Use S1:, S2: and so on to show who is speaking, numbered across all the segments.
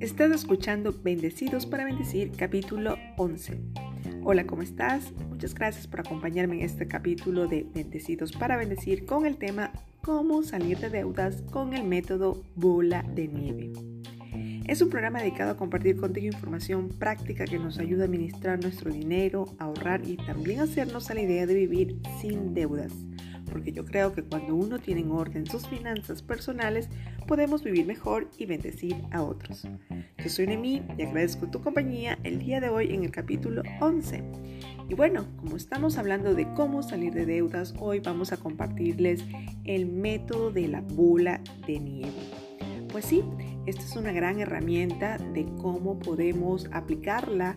S1: Estás escuchando Bendecidos para Bendecir, capítulo 11. Hola, ¿cómo estás? Muchas gracias por acompañarme en este capítulo de Bendecidos para Bendecir con el tema Cómo salir de deudas con el método bola de nieve. Es un programa dedicado a compartir contigo información práctica que nos ayuda a administrar nuestro dinero, ahorrar y también hacernos a la idea de vivir sin deudas porque yo creo que cuando uno tiene en orden sus finanzas personales, podemos vivir mejor y bendecir a otros. Yo soy Nemi y agradezco tu compañía el día de hoy en el capítulo 11. Y bueno, como estamos hablando de cómo salir de deudas, hoy vamos a compartirles el método de la bola de nieve. Pues sí, esta es una gran herramienta de cómo podemos aplicarla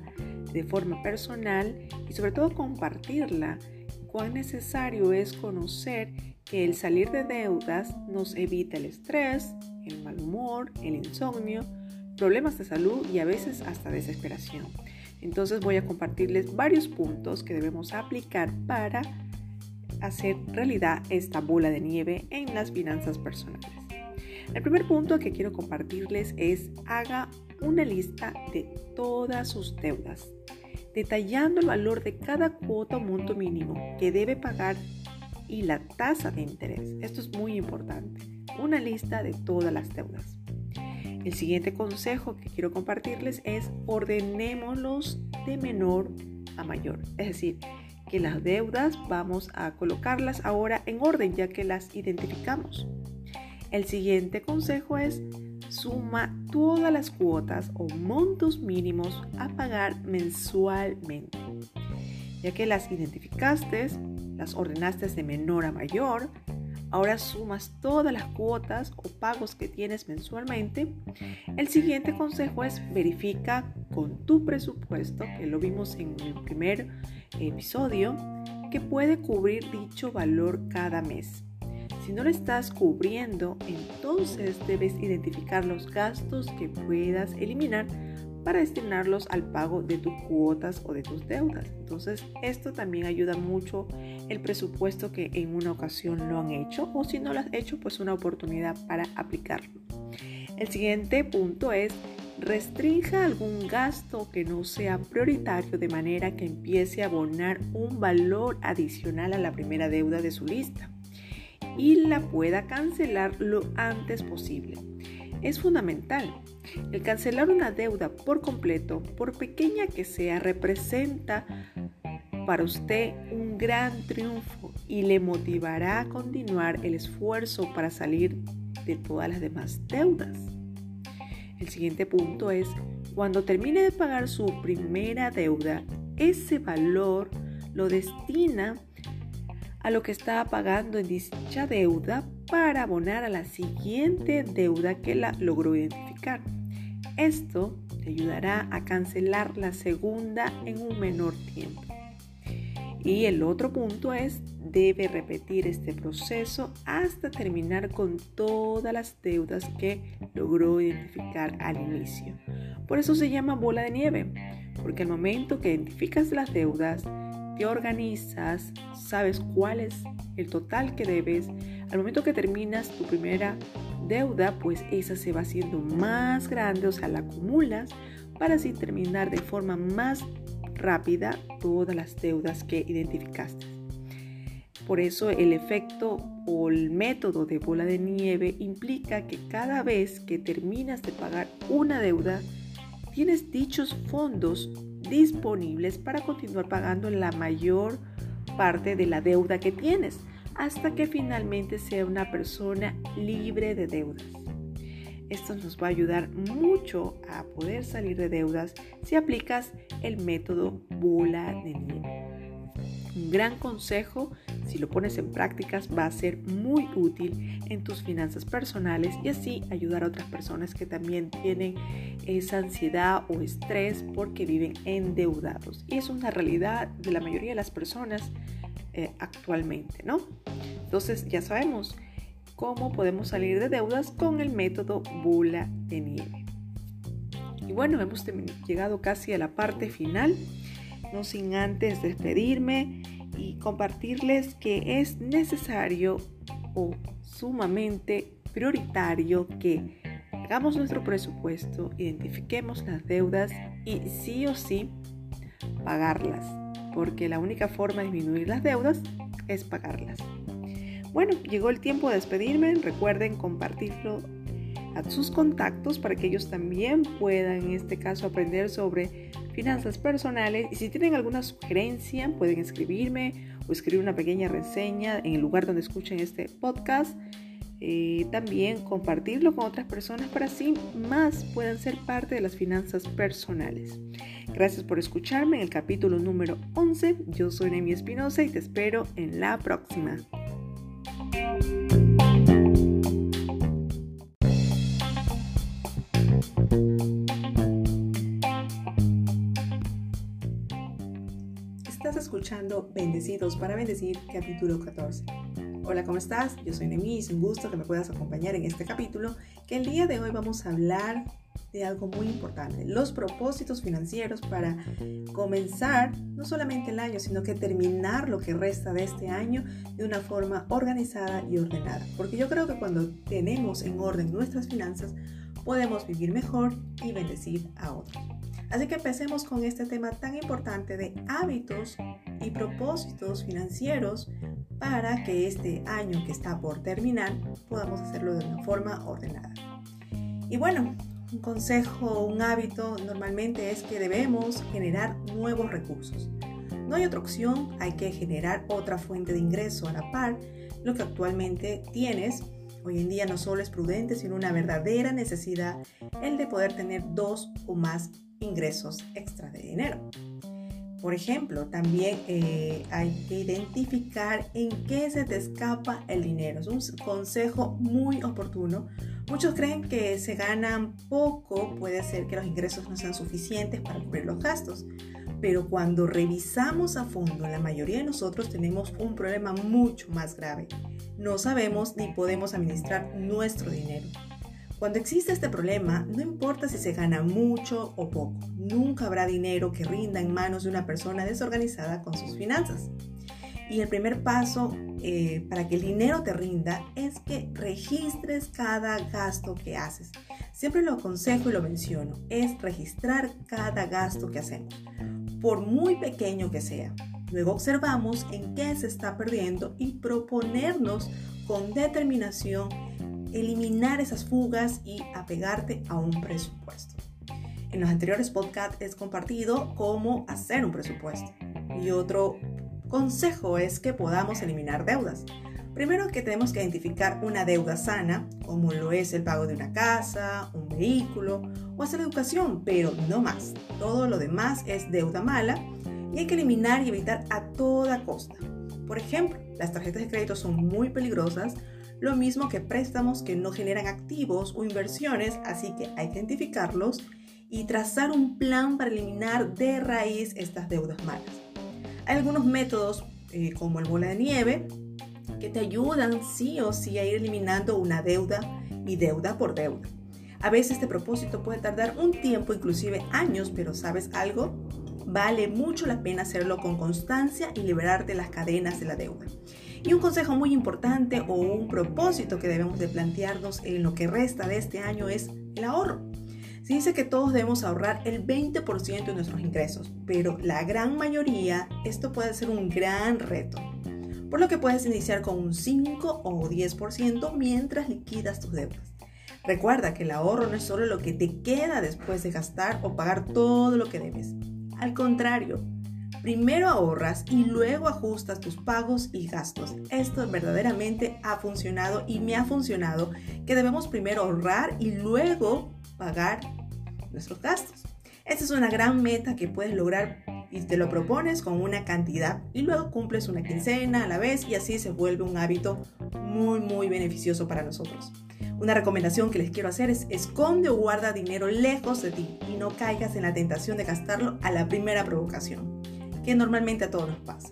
S1: de forma personal y sobre todo compartirla cuán necesario es conocer que el salir de deudas nos evita el estrés, el mal humor, el insomnio, problemas de salud y a veces hasta desesperación. Entonces voy a compartirles varios puntos que debemos aplicar para hacer realidad esta bola de nieve en las finanzas personales. El primer punto que quiero compartirles es haga una lista de todas sus deudas detallando el valor de cada cuota o monto mínimo que debe pagar y la tasa de interés. Esto es muy importante. Una lista de todas las deudas. El siguiente consejo que quiero compartirles es ordenémoslos de menor a mayor. Es decir, que las deudas vamos a colocarlas ahora en orden ya que las identificamos. El siguiente consejo es suma todas las cuotas o montos mínimos a pagar mensualmente. Ya que las identificaste, las ordenaste de menor a mayor, ahora sumas todas las cuotas o pagos que tienes mensualmente. El siguiente consejo es verifica con tu presupuesto, que lo vimos en el primer episodio, que puede cubrir dicho valor cada mes. Si no lo estás cubriendo, entonces debes identificar los gastos que puedas eliminar para destinarlos al pago de tus cuotas o de tus deudas. Entonces, esto también ayuda mucho el presupuesto que en una ocasión lo han hecho o si no lo has hecho, pues una oportunidad para aplicarlo. El siguiente punto es restrinja algún gasto que no sea prioritario de manera que empiece a abonar un valor adicional a la primera deuda de su lista y la pueda cancelar lo antes posible. Es fundamental. El cancelar una deuda por completo, por pequeña que sea, representa para usted un gran triunfo y le motivará a continuar el esfuerzo para salir de todas las demás deudas. El siguiente punto es, cuando termine de pagar su primera deuda, ese valor lo destina a lo que estaba pagando en dicha deuda para abonar a la siguiente deuda que la logró identificar. Esto te ayudará a cancelar la segunda en un menor tiempo. Y el otro punto es, debe repetir este proceso hasta terminar con todas las deudas que logró identificar al inicio. Por eso se llama bola de nieve, porque al momento que identificas las deudas, organizas, sabes cuál es el total que debes. Al momento que terminas tu primera deuda, pues esa se va haciendo más grande, o sea, la acumulas para así terminar de forma más rápida todas las deudas que identificaste. Por eso el efecto o el método de bola de nieve implica que cada vez que terminas de pagar una deuda, tienes dichos fondos disponibles para continuar pagando la mayor parte de la deuda que tienes hasta que finalmente sea una persona libre de deudas. Esto nos va a ayudar mucho a poder salir de deudas si aplicas el método bola de nieve. Un gran consejo, si lo pones en prácticas, va a ser muy útil en tus finanzas personales y así ayudar a otras personas que también tienen esa ansiedad o estrés porque viven endeudados. Y es una realidad de la mayoría de las personas eh, actualmente, ¿no? Entonces ya sabemos cómo podemos salir de deudas con el método bola de nieve. Y bueno, hemos llegado casi a la parte final no sin antes despedirme y compartirles que es necesario o sumamente prioritario que hagamos nuestro presupuesto, identifiquemos las deudas y sí o sí pagarlas, porque la única forma de disminuir las deudas es pagarlas. Bueno, llegó el tiempo de despedirme. Recuerden compartirlo a sus contactos para que ellos también puedan, en este caso, aprender sobre finanzas personales. Y si tienen alguna sugerencia, pueden escribirme o escribir una pequeña reseña en el lugar donde escuchen este podcast. Eh, también compartirlo con otras personas para así más puedan ser parte de las finanzas personales. Gracias por escucharme en el capítulo número 11. Yo soy Nemi Espinosa y te espero en la próxima. Bendecidos para Bendecir, capítulo 14. Hola, ¿cómo estás? Yo soy Nemi y es un gusto que me puedas acompañar en este capítulo, que el día de hoy vamos a hablar de algo muy importante, los propósitos financieros para comenzar no solamente el año, sino que terminar lo que resta de este año de una forma organizada y ordenada. Porque yo creo que cuando tenemos en orden nuestras finanzas, podemos vivir mejor y bendecir a otros. Así que empecemos con este tema tan importante de hábitos y propósitos financieros para que este año que está por terminar podamos hacerlo de una forma ordenada. Y bueno, un consejo, un hábito normalmente es que debemos generar nuevos recursos. No hay otra opción, hay que generar otra fuente de ingreso a la par. Lo que actualmente tienes hoy en día no solo es prudente, sino una verdadera necesidad el de poder tener dos o más ingresos extra de dinero. Por ejemplo, también eh, hay que identificar en qué se te escapa el dinero. Es un consejo muy oportuno Muchos creen que se ganan poco, puede ser que los ingresos no sean suficientes para cubrir los gastos, pero cuando revisamos a fondo, la mayoría de nosotros tenemos un problema mucho más grave. No sabemos ni podemos administrar nuestro dinero. Cuando existe este problema, no importa si se gana mucho o poco, nunca habrá dinero que rinda en manos de una persona desorganizada con sus finanzas. Y el primer paso eh, para que el dinero te rinda es que registres cada gasto que haces. Siempre lo aconsejo y lo menciono, es registrar cada gasto que hacemos, por muy pequeño que sea. Luego observamos en qué se está perdiendo y proponernos con determinación eliminar esas fugas y apegarte a un presupuesto. En los anteriores podcasts he compartido cómo hacer un presupuesto. Y otro consejo es que podamos eliminar deudas. Primero que tenemos que identificar una deuda sana, como lo es el pago de una casa, un vehículo o hacer educación, pero no más. Todo lo demás es deuda mala y hay que eliminar y evitar a toda costa. Por ejemplo, las tarjetas de crédito son muy peligrosas, lo mismo que préstamos que no generan activos o inversiones, así que hay que identificarlos y trazar un plan para eliminar de raíz estas deudas malas. Hay algunos métodos eh, como el bola de nieve que te ayudan sí o sí a ir eliminando una deuda y deuda por deuda. A veces este propósito puede tardar un tiempo, inclusive años, pero ¿sabes algo? Vale mucho la pena hacerlo con constancia y liberarte las cadenas de la deuda. Y un consejo muy importante o un propósito que debemos de plantearnos en lo que resta de este año es el ahorro. Se dice que todos debemos ahorrar el 20% de nuestros ingresos, pero la gran mayoría esto puede ser un gran reto. Por lo que puedes iniciar con un 5 o 10% mientras liquidas tus deudas. Recuerda que el ahorro no es solo lo que te queda después de gastar o pagar todo lo que debes. Al contrario, primero ahorras y luego ajustas tus pagos y gastos. Esto verdaderamente ha funcionado y me ha funcionado que debemos primero ahorrar y luego pagar nuestros gastos. Esta es una gran meta que puedes lograr y te lo propones con una cantidad y luego cumples una quincena a la vez y así se vuelve un hábito muy muy beneficioso para nosotros. Una recomendación que les quiero hacer es esconde o guarda dinero lejos de ti y no caigas en la tentación de gastarlo a la primera provocación, normalmente a todos nos pasa.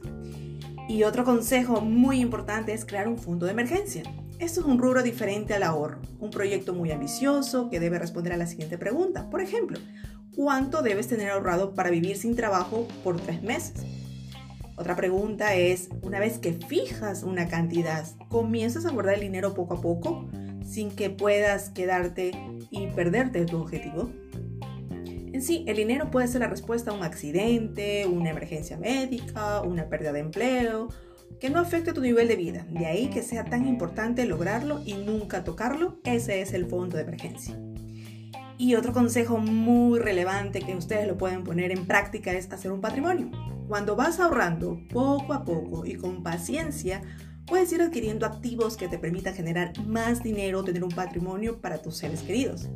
S1: Y otro consejo muy importante es crear un fondo de emergencia. Esto es un rubro diferente al ahorro, un proyecto muy ambicioso que debe responder a la siguiente pregunta. Por ejemplo, ¿cuánto debes tener ahorrado para vivir sin trabajo por tres meses?
S2: Otra pregunta es, una vez que fijas una cantidad, ¿comienzas a guardar el dinero poco a poco sin que puedas quedarte y perderte tu objetivo? En sí, el dinero puede ser la respuesta a un accidente, una emergencia médica, una pérdida de empleo, que no afecte tu nivel de vida. De ahí que sea tan importante lograrlo y nunca tocarlo. Ese es el fondo de emergencia. Y otro consejo muy relevante que ustedes lo pueden poner en práctica es hacer un patrimonio. Cuando vas ahorrando poco a poco y con paciencia, puedes ir adquiriendo activos que te permitan generar más dinero, tener un patrimonio para tus seres queridos.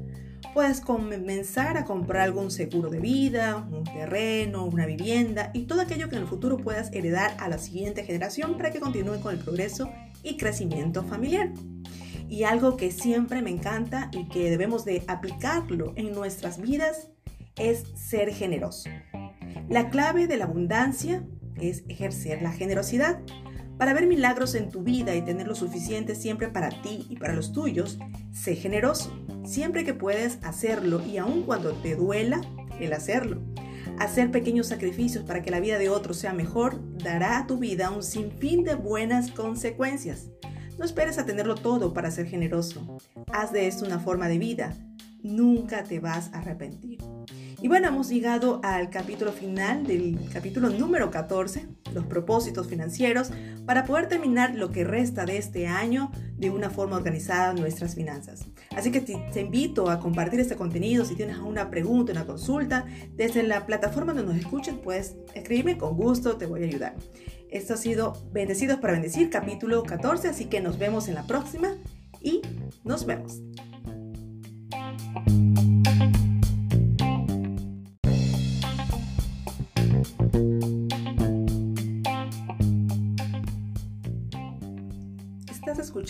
S2: Puedes comenzar a comprar algún seguro de vida, un terreno, una vivienda y todo aquello que en el futuro puedas heredar a la siguiente generación para que continúe con el progreso y crecimiento familiar. Y algo que siempre me encanta y que debemos de aplicarlo en nuestras vidas es ser generoso. La clave de la abundancia es ejercer la generosidad. Para ver milagros en tu vida y tener lo suficiente siempre para ti y para los tuyos, sé generoso. Siempre que puedes hacerlo y aun cuando te duela el hacerlo. Hacer pequeños sacrificios para que la vida de otros sea mejor dará a tu vida un sinfín de buenas consecuencias. No esperes a tenerlo todo para ser generoso. Haz de esto una forma de vida. Nunca te vas a arrepentir. Y bueno, hemos llegado al capítulo final del capítulo número 14, los propósitos financieros, para poder terminar lo que resta de este año de una forma organizada nuestras finanzas. Así que te, invito a compartir este contenido. Si tienes alguna pregunta, una consulta, desde la plataforma donde nos escuchen, puedes escribirme con gusto, te voy a ayudar. Esto ha sido Bendecidos para Bendecir, capítulo 14, así que nos vemos en la próxima y nos vemos.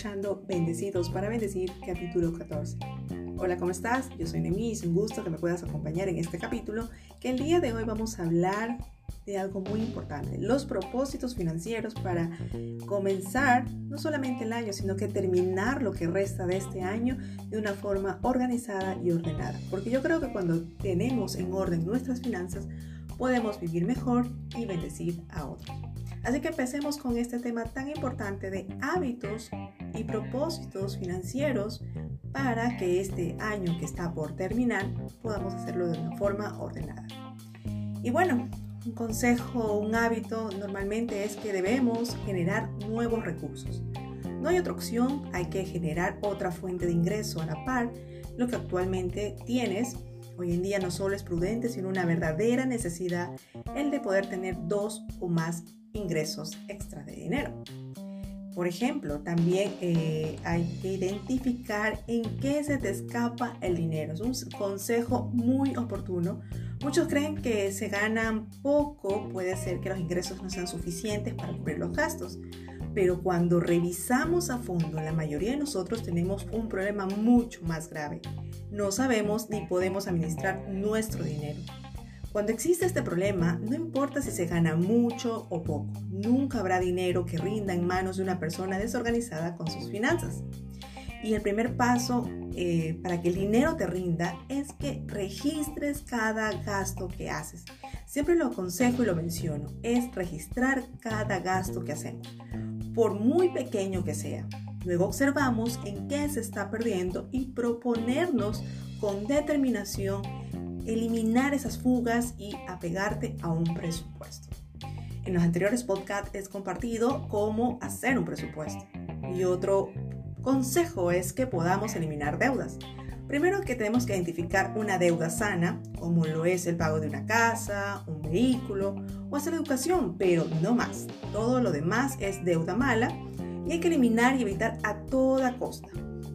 S2: Escuchando Bendecidos para Bendecir, capítulo 14. Hola, ¿cómo estás? Yo soy Nemi es un gusto que me puedas acompañar en este capítulo, que el día de hoy vamos a hablar de algo muy importante, los propósitos financieros para comenzar no solamente el año, sino que terminar lo que resta de este año de una forma organizada y ordenada. Porque yo creo que cuando tenemos en orden nuestras finanzas, podemos vivir mejor y bendecir a otros. Así que empecemos con este tema tan importante de hábitos y propósitos financieros para que este año que está por terminar podamos hacerlo de una forma ordenada. Y bueno, un consejo, un hábito normalmente es que debemos generar nuevos recursos. No hay otra opción, hay que generar otra fuente de ingreso a la par, lo que actualmente tienes. Hoy en día no solo es prudente, sino una verdadera necesidad el de poder tener dos o más ingresos extra de dinero. Por ejemplo, también eh, hay que identificar en qué se te escapa el dinero. Es un consejo muy oportuno. Muchos creen que se ganan poco, puede ser que los ingresos no sean suficientes para cubrir los gastos. Pero cuando revisamos a fondo, la mayoría de nosotros tenemos un problema mucho más grave. No sabemos ni podemos administrar nuestro dinero. Cuando existe este problema, no importa si se gana mucho o poco, nunca habrá dinero que rinda en manos de una persona desorganizada con sus finanzas. Y el primer paso eh, para que el dinero te rinda es que registres cada gasto que haces. Siempre lo aconsejo y lo menciono, es registrar cada gasto que hacemos, por muy pequeño que sea. Luego observamos en qué se está perdiendo y proponernos con determinación eliminar esas fugas y apegarte a un presupuesto. En los anteriores podcasts he compartido cómo hacer un presupuesto. Y otro consejo es que podamos eliminar deudas. Primero que tenemos que identificar una deuda sana, como lo es el pago de una casa, un vehículo o hacer educación, pero no más. Todo lo demás es deuda mala y hay que eliminar y evitar a toda costa.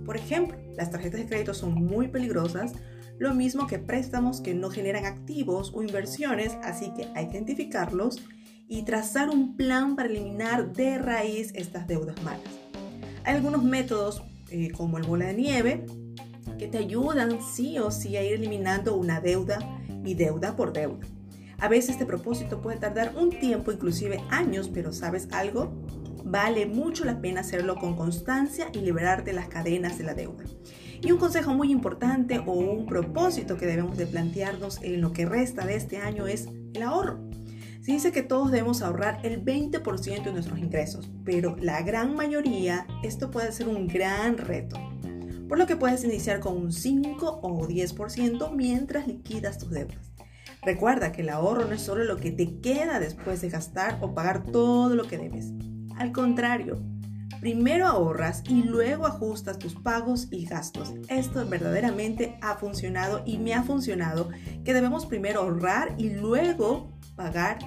S2: Por ejemplo, las tarjetas de crédito son muy peligrosas lo mismo que préstamos que no generan activos o inversiones, así que hay que identificarlos y trazar un plan para eliminar de raíz estas deudas malas. Hay algunos métodos eh, como el bola de nieve que te ayudan sí o sí a ir eliminando una deuda y deuda por deuda. A veces este propósito puede tardar un tiempo, inclusive años, pero ¿sabes algo? Vale mucho la pena hacerlo con constancia y liberarte las cadenas de la deuda. Y un consejo muy importante o un propósito que debemos de plantearnos en lo que resta de este año es el ahorro. Se dice que todos debemos ahorrar el 20% de nuestros ingresos, pero la gran mayoría esto puede ser un gran reto. Por lo que puedes iniciar con un 5 o 10% mientras liquidas tus deudas. Recuerda que el ahorro no es solo lo que te queda después de gastar o pagar todo lo que debes. Al contrario, primero ahorras y luego ajustas tus pagos y gastos. Esto verdaderamente ha funcionado y me ha funcionado que debemos primero ahorrar y luego pagar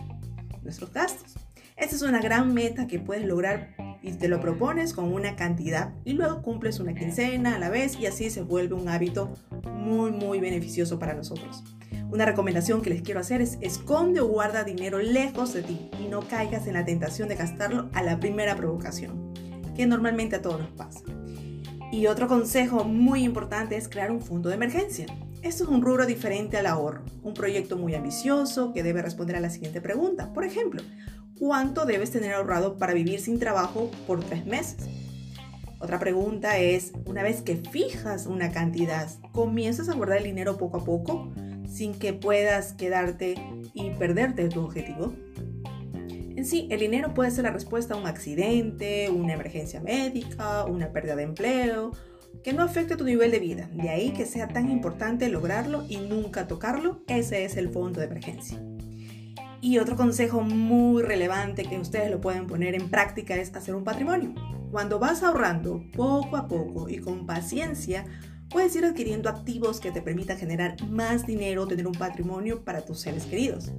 S2: nuestros gastos. Esta es una gran meta que puedes lograr y te lo propones con una cantidad y luego cumples una quincena a la vez y así se vuelve un hábito muy muy beneficioso para nosotros. Una recomendación que les quiero hacer es esconde o guarda dinero lejos de ti y no caigas en la tentación de gastarlo a la primera provocación, que normalmente a todos nos pasa. Y otro consejo muy importante es crear un fondo de emergencia. Esto es un rubro diferente al ahorro, un proyecto muy ambicioso que debe responder a la siguiente pregunta. Por ejemplo, ¿cuánto debes tener ahorrado para vivir sin trabajo por tres meses? Otra pregunta es, una vez que fijas una cantidad, ¿comienzas a guardar el dinero poco a poco? sin que puedas quedarte y perderte tu objetivo. En sí, el dinero puede ser la respuesta a un accidente, una emergencia médica, una pérdida de empleo, que no afecte tu nivel de vida. De ahí que sea tan importante lograrlo y nunca tocarlo. Ese es el fondo de emergencia. Y otro consejo muy relevante que ustedes lo pueden poner en práctica es hacer un patrimonio. Cuando vas ahorrando poco a poco y con paciencia, Puedes ir adquiriendo activos que te permitan generar más dinero, tener un patrimonio para tus seres queridos.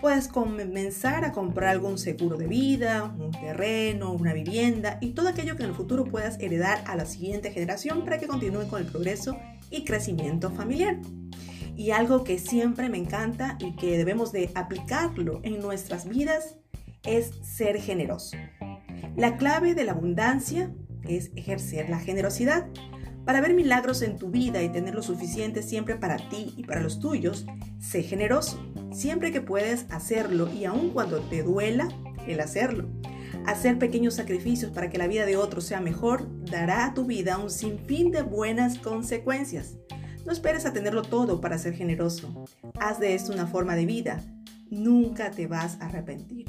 S2: Puedes comenzar a comprar algún seguro de vida, un terreno, una vivienda y todo aquello que en el futuro puedas heredar a la siguiente generación para que continúe con el progreso y crecimiento familiar. Y algo que siempre me encanta y que debemos de aplicarlo en nuestras vidas es ser generoso. La clave de la abundancia es ejercer la generosidad. Para ver milagros en tu vida y tener lo suficiente siempre para ti y para los tuyos, sé generoso, siempre que puedes hacerlo y aun cuando te duela el hacerlo. Hacer pequeños sacrificios para que la vida de otros sea mejor dará a tu vida un sinfín de buenas consecuencias. No esperes a tenerlo todo para ser generoso. Haz de esto una forma de vida. Nunca te vas a arrepentir.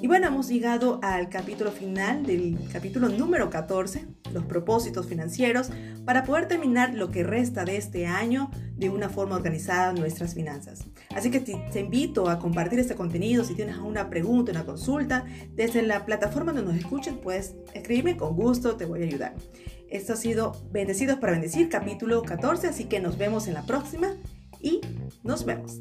S2: Y bueno, hemos llegado al capítulo final del capítulo número 14, los propósitos financieros, para poder terminar lo que resta de este año de una forma organizada nuestras finanzas. Así que te, invito a compartir este contenido. Si tienes alguna pregunta, una consulta, desde la plataforma donde nos escuchen, puedes escribirme con gusto, te voy a ayudar. Esto ha sido Bendecidos para Bendecir, capítulo 14, así que nos vemos en la próxima y nos vemos.